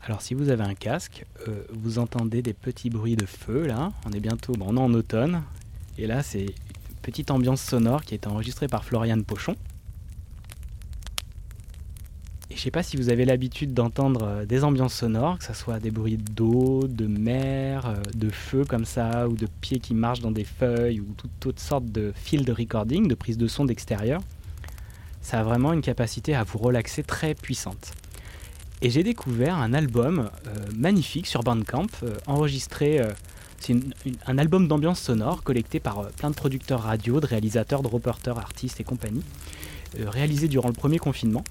Alors si vous avez un casque, euh, vous entendez des petits bruits de feu là. On est bientôt, est en automne. Et là c'est une petite ambiance sonore qui a été enregistrée par Floriane Pochon. Et je sais pas si vous avez l'habitude d'entendre euh, des ambiances sonores, que ce soit des bruits d'eau, de mer, euh, de feu comme ça, ou de pieds qui marchent dans des feuilles, ou toutes autres sortes de field recording, de prise de son d'extérieur. Ça a vraiment une capacité à vous relaxer très puissante. Et j'ai découvert un album euh, magnifique sur Bandcamp, euh, enregistré. euh, c'est un album d'ambiance sonore collecté par plein de producteurs radio, de réalisateurs, de reporters, artistes et compagnie, réalisé durant le premier confinement.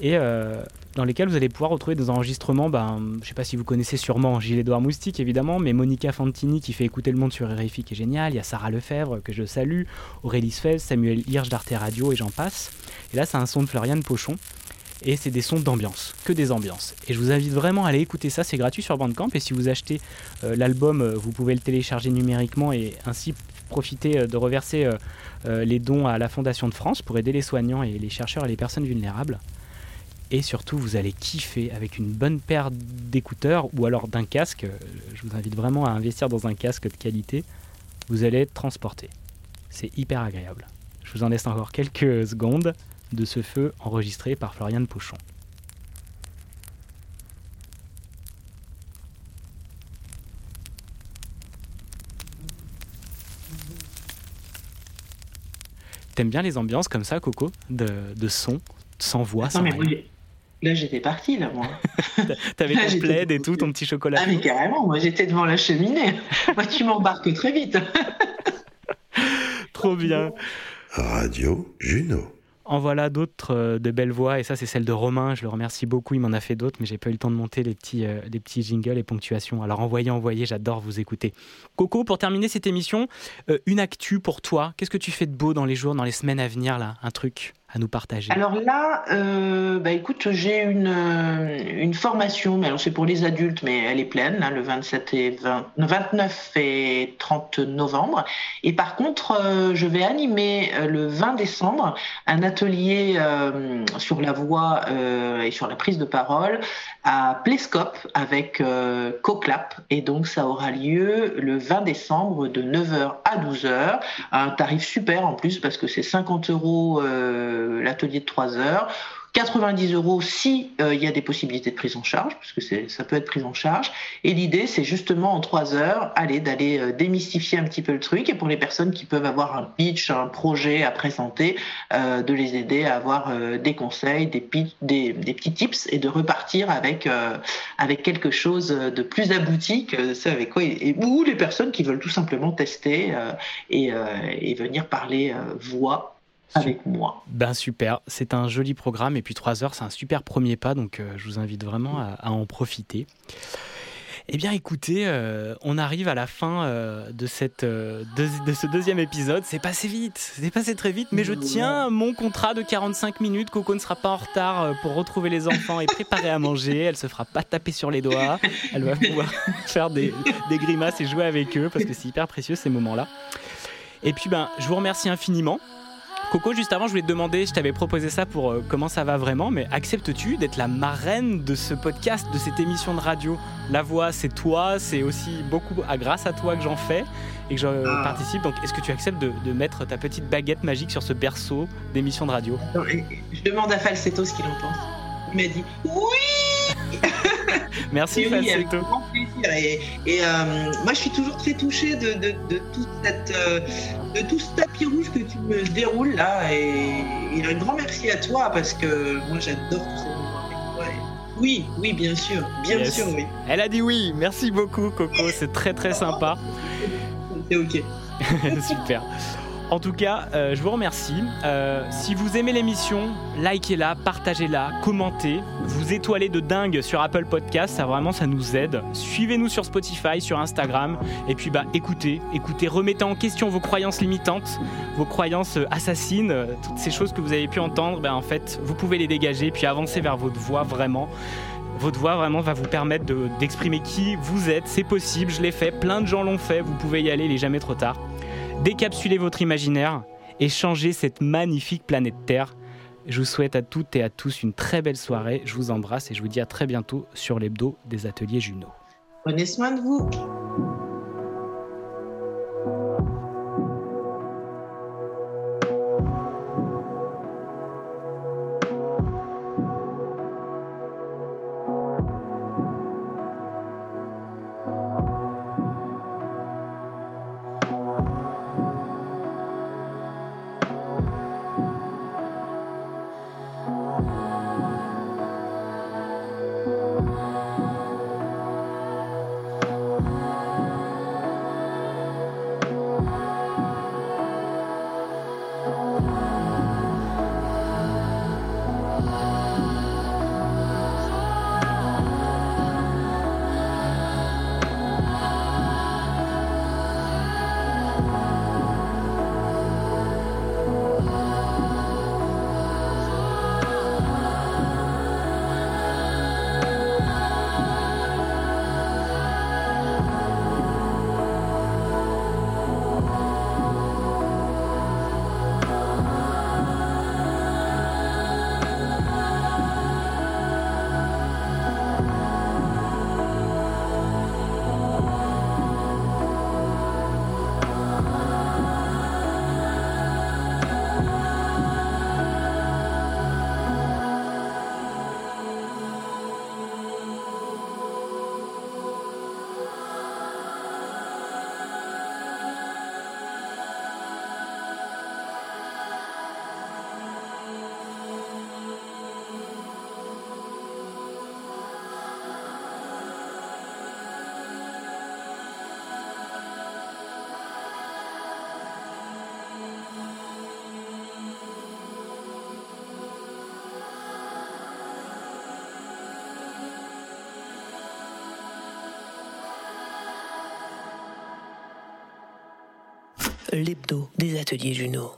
Et dans lesquels vous allez pouvoir retrouver des enregistrements, ben, je ne sais pas si vous connaissez sûrement Gilles Édouard Moustique évidemment, mais Monica Fantini qui fait écouter le monde sur RFI qui est génial, il y a Sarah Lefebvre que je salue, Aurélie Sfez, Samuel Hirsch d'Arte Radio et j'en passe. Et là c'est un son de Floriane Pochon et c'est des sons d'ambiance, que des ambiances. Et je vous invite vraiment à aller écouter ça, c'est gratuit sur Bandcamp et si vous achetez euh, l'album, euh, vous pouvez le télécharger numériquement et ainsi profiter euh, de reverser les dons à la Fondation de France pour aider les soignants et les chercheurs et les personnes vulnérables. Et surtout, vous allez kiffer avec une bonne paire d'écouteurs ou alors d'un casque. Je vous invite vraiment à investir dans un casque de qualité. Vous allez être transporté. C'est hyper agréable. Je vous en laisse encore quelques secondes de ce feu enregistré par Floriane Pochon. T'aimes bien les ambiances comme ça, Coco de, de son, sans voix, Non, sans mais rien. là, j'étais partie, là, moi. T'avais ton plaid et tout, ton petit chocolat. Ah, mais carrément, moi, j'étais devant la cheminée. moi, tu m'embarques très vite. Trop bien. Radio Juno. En voilà d'autres euh, de belles voix, et ça c'est celle de Romain, je le remercie beaucoup, il m'en a fait d'autres, mais j'ai pas eu le temps de monter les petits, euh, les petits jingles et ponctuations. Alors envoyez, envoyez, j'adore vous écouter. Coco, pour terminer cette émission, euh, une actu pour toi, qu'est-ce que tu fais de beau dans les jours, dans les semaines à venir, là Un truc? À nous partager Alors là, euh, bah écoute, j'ai une, euh, une formation, mais alors c'est pour les adultes, mais elle est pleine, le 27 et 20, non, 29 et 30 novembre. Et par contre, euh, je vais animer le 20 décembre un atelier sur la voix et sur la prise de parole à Plescope avec CoClap. Et donc, ça aura lieu le 20 décembre de 9h à 12h. Un tarif super en plus parce que c'est 50 euros l'atelier de 3 heures. 90 euros si euh, il y a des possibilités de prise en charge, parce que c'est- ça peut être pris en charge. Et l'idée, c'est justement en trois heures, aller d'aller euh, démystifier un petit peu le truc, et pour les personnes qui peuvent avoir un pitch, un projet à présenter, euh, de les aider à avoir euh, des conseils, des, petits tips, et de repartir avec euh, avec quelque chose de plus abouti que ce avec quoi, et, ou les personnes qui veulent tout simplement tester euh, et, euh, venir parler euh, voix avec moi. Ben super, c'est un joli programme, et puis 3 heures, c'est un super premier pas, donc euh, je vous invite vraiment à, en profiter. Eh bien écoutez, euh, on arrive à la fin euh, de, cette, de ce deuxième épisode. C'est passé vite, c'est passé très vite, mais je tiens mon contrat de 45 minutes. Coco ne sera pas en retard pour retrouver les enfants et préparer à manger. Elle se fera pas taper sur les doigts. Elle va pouvoir faire des, des grimaces et jouer avec eux parce que c'est hyper précieux ces moments-là. Et puis ben, je vous remercie infiniment. Coco, juste avant, je voulais te demander, je t'avais proposé ça pour euh, comment ça va vraiment, mais acceptes-tu d'être la marraine de ce podcast, de cette émission de radio? La voix, c'est toi, c'est aussi beaucoup à grâce à toi que j'en fais et que je Ah. participe. Donc, est-ce que tu acceptes de, de mettre ta petite baguette magique sur ce berceau d'émission de radio? Non, Je demande à Falsetto ce qu'il en pense. Il m'a dit oui. Merci, oui, avec grand plaisir. Et, et, euh, moi, je suis toujours très touchée de, de, de toute cette, euh, de tout ce tapis rouge que tu me déroules là. Et, et un grand merci à toi parce que moi, j'adore toi. Et oui, oui, bien sûr, bien Yes. sûr, oui. Elle a dit oui. Merci beaucoup, Coco. C'est très très sympa. C'est ok. Super. En tout cas, euh, je vous remercie. Euh, si vous aimez l'émission, likez-la, partagez-la, commentez, vous étoilez de dingue sur Apple Podcast, ça vraiment ça nous aide. Suivez-nous sur Spotify, sur Instagram, et puis bah écoutez, écoutez, remettez en question vos croyances limitantes, vos croyances euh, assassines, toutes ces choses que vous avez pu entendre, ben en fait vous pouvez les dégager, puis avancer vers votre voix vraiment. Votre voix vraiment va vous permettre de- d'exprimer qui vous êtes, c'est possible, je l'ai fait, plein de gens l'ont fait, vous pouvez y aller, il est jamais trop tard. Décapsulez votre imaginaire et changez cette magnifique planète Terre. Je vous souhaite à toutes et à tous une très belle soirée. Je vous embrasse et je vous dis à très bientôt sur l'hebdo des ateliers Juno. Prenez soin de vous. L'hebdo des ateliers Juno.